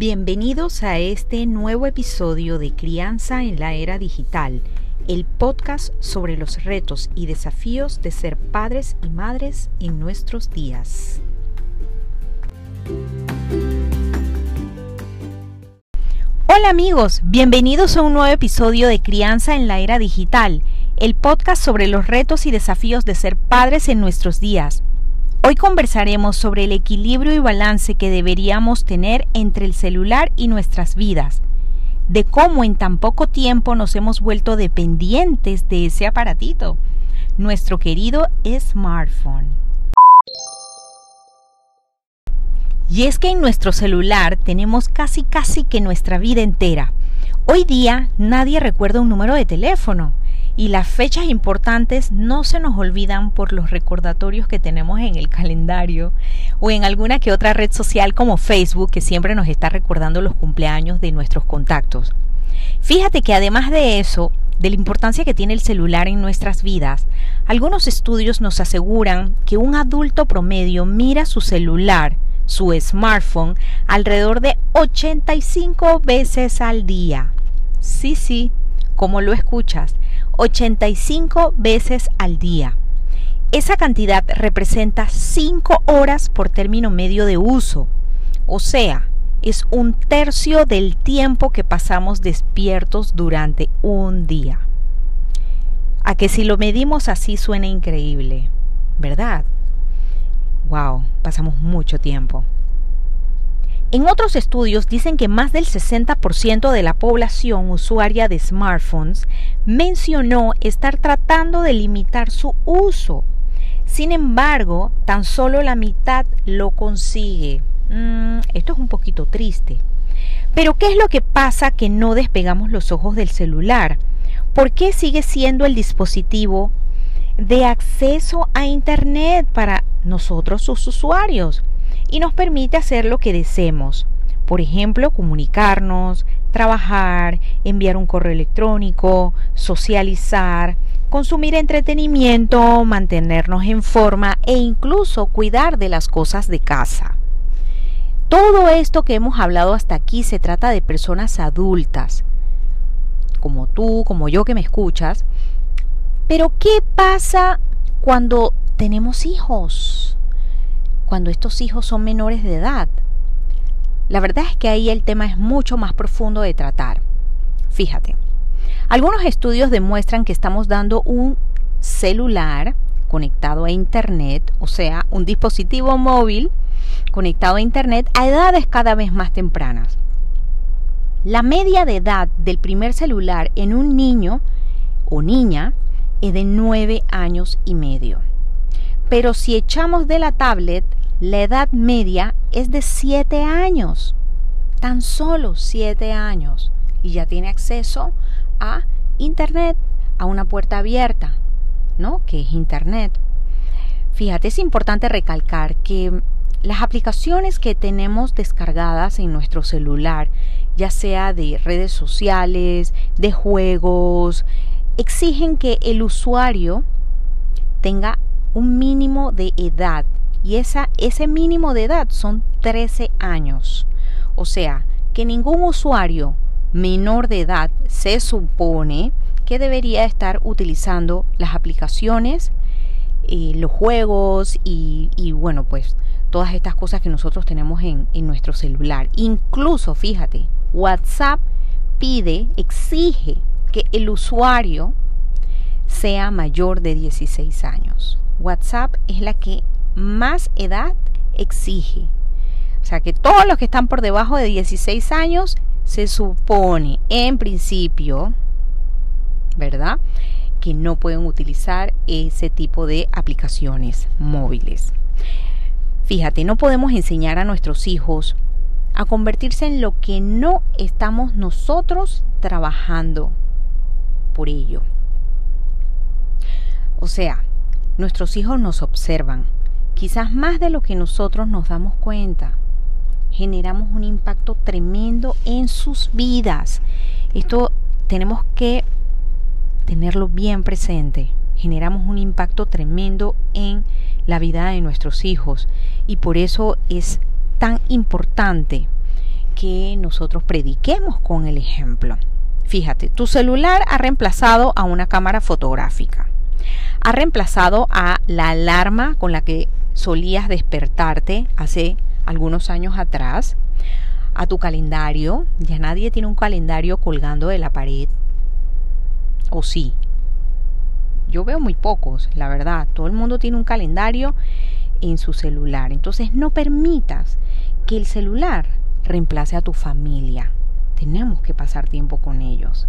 Bienvenidos a este nuevo episodio de Crianza en la Era Digital, el podcast sobre los retos y desafíos de ser padres y madres en nuestros días. Hola amigos, bienvenidos a un nuevo episodio de Crianza en la Era Digital, el podcast sobre los retos y desafíos de ser padres en nuestros días. Hoy conversaremos sobre el equilibrio y balance que deberíamos tener entre el celular y nuestras vidas, de cómo en tan poco tiempo nos hemos vuelto dependientes de ese aparatito, nuestro querido smartphone. Y es que en nuestro celular tenemos casi casi que nuestra vida entera. Hoy día nadie recuerda un número de teléfono y las fechas importantes no se nos olvidan por los recordatorios que tenemos en el calendario o en alguna que otra red social como Facebook que siempre nos está recordando los cumpleaños de nuestros contactos. Fíjate que además de eso, de la importancia que tiene el celular en nuestras vidas, algunos estudios nos aseguran que un adulto promedio mira su celular, su smartphone, alrededor de 85 veces al día. Sí, sí, como lo escuchas, 85 veces al día. Esa cantidad representa 5 horas por término medio de uso, o sea, es un tercio del tiempo que pasamos despiertos durante un día. A que si lo medimos así suena increíble, ¿verdad? Wow, pasamos mucho tiempo. En otros estudios dicen que más del 60% de la población usuaria de smartphones mencionó estar tratando de limitar su uso. Sin embargo, tan solo la mitad lo consigue. Mm, esto es un poquito triste. Pero ¿qué es lo que pasa que no despegamos los ojos del celular? ¿Por qué sigue siendo el dispositivo de acceso a Internet para nosotros sus usuarios? Y nos permite hacer lo que deseemos. Por ejemplo, comunicarnos, trabajar, enviar un correo electrónico, socializar, consumir entretenimiento, mantenernos en forma e incluso cuidar de las cosas de casa. Todo esto que hemos hablado hasta aquí se trata de personas adultas, como tú, como yo que me escuchas. Pero ¿qué pasa cuando tenemos hijos? Cuando estos hijos son menores de edad. La verdad es que ahí el tema es mucho más profundo de tratar. Fíjate, algunos estudios demuestran que estamos dando un celular conectado a Internet, o sea, un dispositivo móvil conectado a Internet a edades cada vez más tempranas. La media de edad del primer celular en un niño o niña es de 9 años y medio. Pero si echamos de la tablet la edad media es de 7 años, tan solo 7 años, y ya tiene acceso a Internet, a una puerta abierta, ¿no? Que es Internet. Fíjate, es importante recalcar que las aplicaciones que tenemos descargadas en nuestro celular, ya sea de redes sociales, de juegos, exigen que el usuario tenga un mínimo de edad y esa, ese mínimo de edad son 13 años. O sea, que ningún usuario menor de edad se supone que debería estar utilizando las aplicaciones, eh, los juegos y, y, bueno, pues todas estas cosas que nosotros tenemos en, en nuestro celular. Incluso, fíjate, WhatsApp pide, exige que el usuario sea mayor de 16 años. WhatsApp es la que más edad exige. O sea que todos los que están por debajo de 16 años se supone en principio, ¿verdad? Que no pueden utilizar ese tipo de aplicaciones móviles. Fíjate, no podemos enseñar a nuestros hijos a convertirse en lo que no estamos nosotros trabajando por ello. O sea, nuestros hijos nos observan, quizás más de lo que nosotros nos damos cuenta. Generamos un impacto tremendo en sus vidas. Esto tenemos que tenerlo bien presente. Generamos un impacto tremendo en la vida de nuestros hijos y por eso es tan importante que nosotros prediquemos con el ejemplo. Fíjate, tu celular ha reemplazado a una cámara fotográfica. Ha reemplazado a la alarma con la que solías despertarte hace algunos años atrás, a tu calendario. Ya nadie tiene un calendario colgando de la pared. ¿O sí? Yo veo muy pocos, la verdad. Todo el mundo tiene un calendario en su celular. Entonces no permitas que el celular reemplace a tu familia. Tenemos que pasar tiempo con ellos.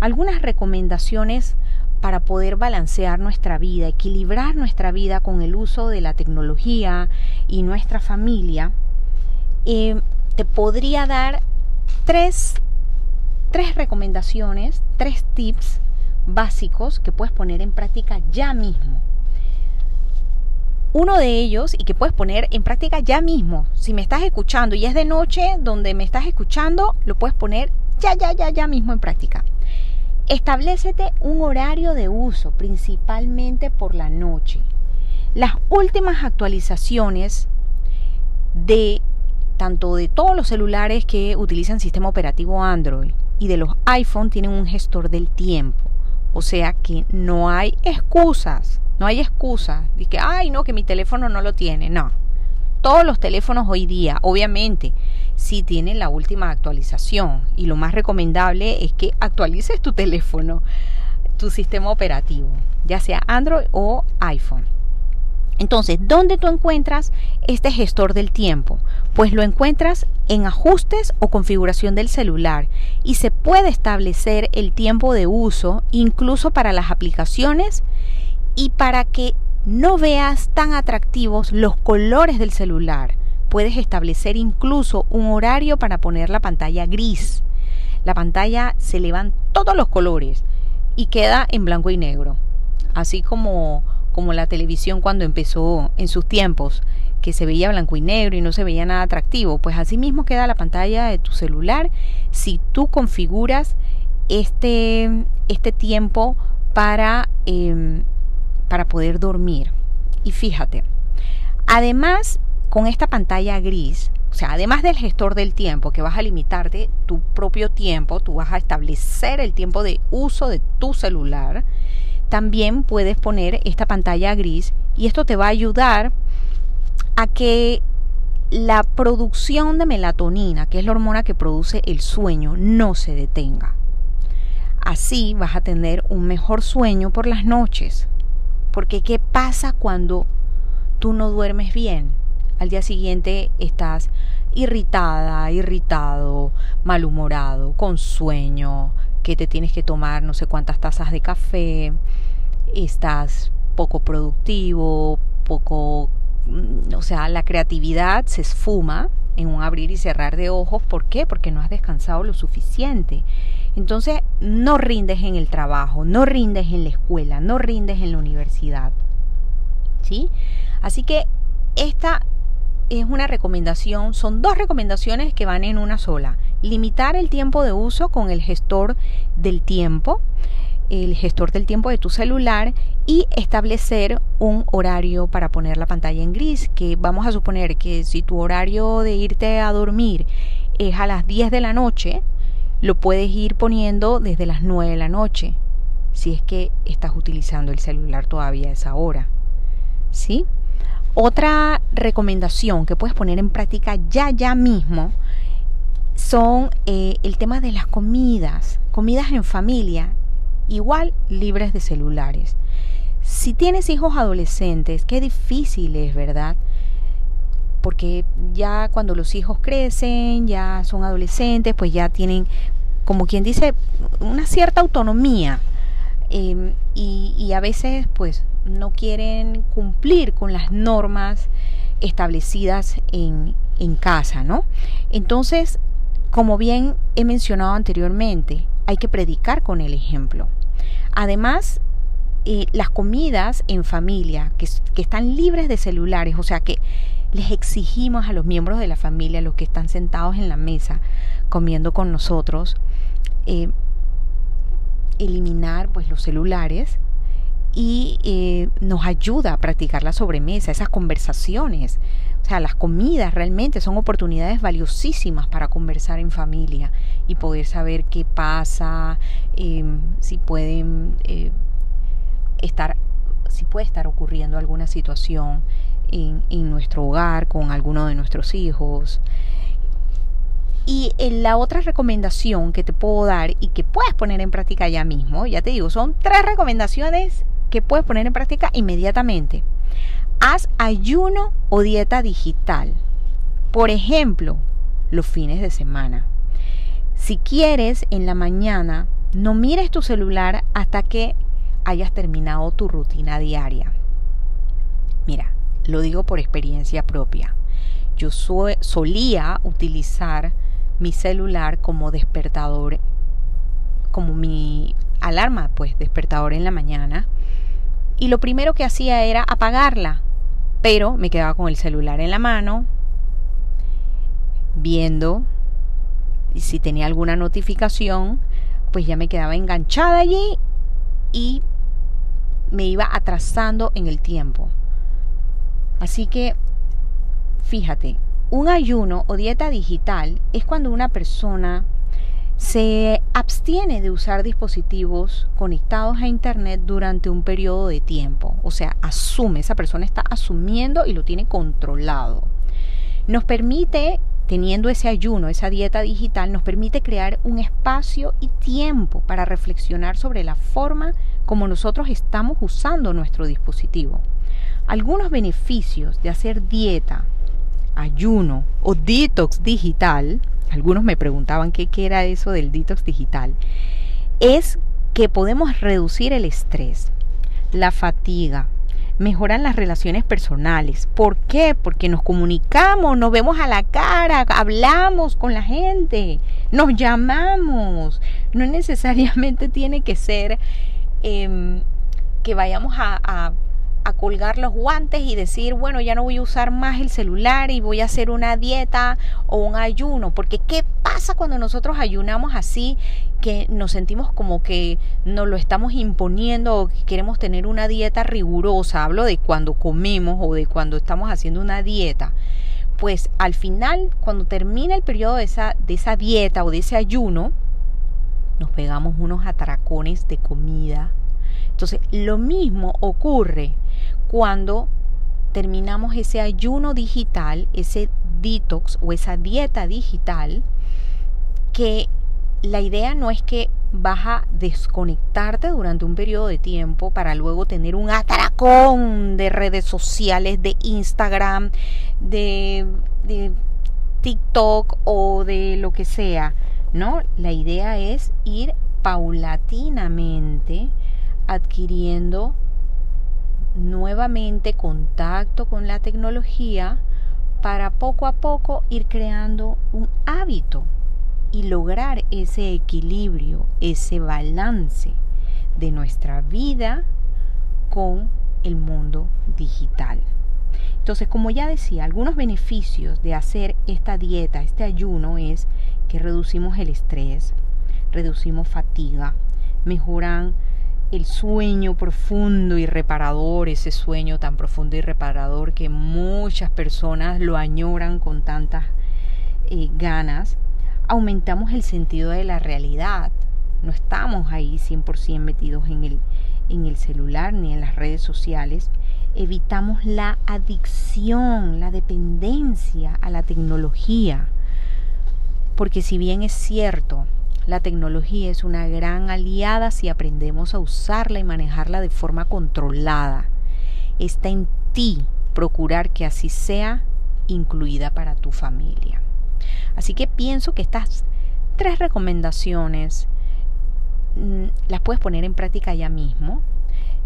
Algunas recomendaciones para poder balancear nuestra vida, equilibrar nuestra vida con el uso de la tecnología y nuestra familia, eh, te podría dar tres, tres recomendaciones, tres tips básicos que puedes poner en práctica ya mismo. Uno de ellos y que puedes poner en práctica ya mismo. Si me estás escuchando y es de noche donde me estás escuchando, lo puedes poner ya, ya, ya, ya mismo en práctica. Establecete un horario de uso, principalmente por la noche. Las últimas actualizaciones de tanto de todos los celulares que utilizan sistema operativo Android y de los iPhone tienen un gestor del tiempo. O sea que no hay excusas, no hay excusas de que, ay, no, que mi teléfono no lo tiene. No. Todos los teléfonos hoy día, obviamente, si tienen la última actualización y lo más recomendable es que actualices tu teléfono, tu sistema operativo, ya sea Android o iPhone. Entonces, ¿dónde tú encuentras este gestor del tiempo? Pues lo encuentras en ajustes o configuración del celular y se puede establecer el tiempo de uso incluso para las aplicaciones y para que no veas tan atractivos los colores del celular puedes establecer incluso un horario para poner la pantalla gris. La pantalla se le van todos los colores y queda en blanco y negro. Así como, como la televisión cuando empezó en sus tiempos, que se veía blanco y negro y no se veía nada atractivo. Pues así mismo queda la pantalla de tu celular si tú configuras este, este tiempo para, em, para poder dormir. Y fíjate, además con esta pantalla gris, o sea, además del gestor del tiempo, que vas a limitarte tu propio tiempo, tú vas a establecer el tiempo de uso de tu celular, también puedes poner esta pantalla gris y esto te va a ayudar a que la producción de melatonina, que es la hormona que produce el sueño, no se detenga. Así vas a tener un mejor sueño por las noches. Porque ¿qué pasa cuando tú no duermes bien? al día siguiente estás irritada, irritado, malhumorado, con sueño, que te tienes que tomar no sé cuántas tazas de café, estás poco productivo, poco, mm, o sea, la creatividad se esfuma en un abrir y cerrar de ojos. ¿Por qué? Porque no has descansado lo suficiente. Entonces, no rindes en el trabajo, no rindes en la escuela, no rindes en la universidad. ¿Sí? Así que esta es una recomendación, son dos recomendaciones que van en una sola. Limitar el tiempo de uso con el gestor del tiempo, el gestor del tiempo de tu celular y establecer un horario para poner la pantalla en gris, que vamos a suponer que si tu horario de irte a dormir es a las 10 de la noche, lo puedes ir poniendo desde las 9 de la noche, si es que estás utilizando el celular todavía a esa hora. ¿Sí? Otra recomendación que puedes poner en práctica ya, ya mismo son eh, el tema de las comidas, comidas en familia, igual libres de celulares. Si tienes hijos adolescentes, qué difícil es, ¿verdad? Porque ya cuando los hijos crecen, ya son adolescentes, pues ya tienen, como quien dice, una cierta autonomía. Em, y, y a veces, pues, no quieren cumplir con las normas establecidas en, casa, ¿no? Entonces, como bien he mencionado anteriormente, hay que predicar con el ejemplo. Además, eh, las comidas en familia que, están libres de celulares, o sea que les exigimos a los miembros de la familia, los que están sentados en la mesa comiendo con nosotros, eh, eliminar pues los celulares y eh, nos ayuda a practicar la sobremesa, esas conversaciones. O sea, las comidas realmente son oportunidades valiosísimas para conversar en familia y poder saber qué pasa, em, si pueden eh, estar, si puede estar ocurriendo alguna situación en, en nuestro hogar con alguno de nuestros hijos. Y eh, la otra recomendación que te puedo dar y que puedes poner en práctica ya mismo, ya te digo, son tres recomendaciones que puedes poner en práctica inmediatamente. Haz ayuno o dieta digital. Por ejemplo, los fines de semana. Si quieres en la mañana, no mires tu celular hasta que hayas terminado tu rutina diaria. Mira, lo digo por experiencia propia. Yo solía utilizar mi celular como despertador, como mi alarma, pues despertador en la mañana. Y lo primero que hacía era apagarla, pero me quedaba con el celular en la mano, viendo si tenía alguna notificación, pues ya me quedaba enganchada allí y me iba atrasando en el tiempo. Así que, fíjate, un ayuno o dieta digital es cuando una persona se abstiene de usar dispositivos conectados a Internet durante un periodo de tiempo. O sea, asume, esa persona está asumiendo y lo tiene controlado. Nos permite, teniendo ese ayuno, esa dieta digital, nos permite crear un espacio y tiempo para reflexionar sobre la forma como nosotros estamos usando nuestro dispositivo. Algunos beneficios de hacer dieta ayuno o detox digital, algunos me preguntaban qué, era eso del detox digital, es que podemos reducir el estrés, la fatiga, mejoran las relaciones personales. ¿Por qué? Porque nos comunicamos, nos vemos a la cara, hablamos con la gente, nos llamamos. No necesariamente tiene que ser em, que vayamos a, a colgar los guantes y decir, bueno, ya no voy a usar más el celular y voy a hacer una dieta o un ayuno, porque ¿qué pasa cuando nosotros ayunamos así que nos sentimos como que nos lo estamos imponiendo o que queremos tener una dieta rigurosa? Hablo de cuando comemos o de cuando estamos haciendo una dieta. Pues al final, cuando termina el periodo de esa, de esa dieta o de ese ayuno, nos pegamos unos atracones de comida. Entonces, lo mismo ocurre cuando terminamos ese ayuno digital, ese detox o esa dieta digital, que la idea no es que vas a desconectarte durante un periodo de tiempo para luego tener un atracón de redes sociales, de Instagram, de, de TikTok o de lo que sea. No, la idea es ir paulatinamente adquiriendo nuevamente contacto con la tecnología para poco a poco ir creando un hábito y lograr ese equilibrio, ese balance de nuestra vida con el mundo digital. Entonces, como ya decía, algunos beneficios de hacer esta dieta, este ayuno, es que reducimos el estrés, reducimos fatiga, mejoran el sueño profundo y reparador, ese sueño tan profundo y reparador que muchas personas lo añoran con tantas eh, ganas, aumentamos el sentido de la realidad. No estamos ahí 100% metidos en el, en el celular ni en las redes sociales. Evitamos la adicción, la dependencia a la tecnología. Porque si bien es cierto, la tecnología es una gran aliada si aprendemos a usarla y manejarla de forma controlada. Está en ti procurar que así sea incluida para tu familia. Así que pienso que estas tres recomendaciones mm, las puedes poner en práctica ya mismo.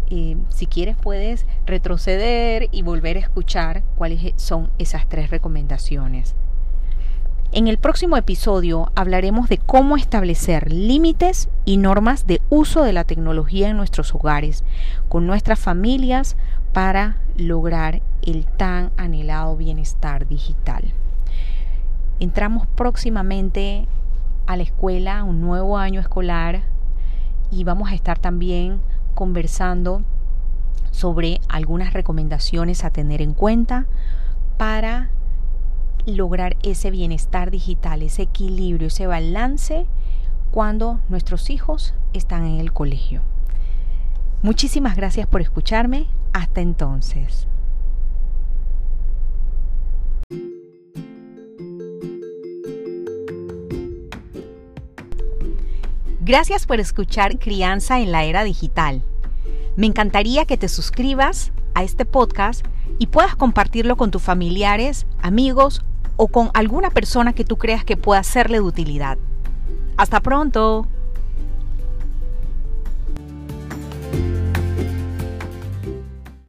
Eh, si quieres puedes retroceder y volver a escuchar cuáles son esas tres recomendaciones. En el próximo episodio hablaremos de cómo establecer límites y normas de uso de la tecnología en nuestros hogares, con nuestras familias, para lograr el tan anhelado bienestar digital. Entramos próximamente a la escuela, un nuevo año escolar, y vamos a estar también conversando sobre algunas recomendaciones a tener en cuenta para lograr ese bienestar digital, ese equilibrio, ese balance cuando nuestros hijos están en el colegio. Muchísimas gracias por escucharme. Hasta entonces. Gracias por escuchar Crianza en la Era Digital. Me encantaría que te suscribas a este podcast y puedas compartirlo con tus familiares, amigos o con alguna persona que tú creas que pueda serle de utilidad. Hasta pronto.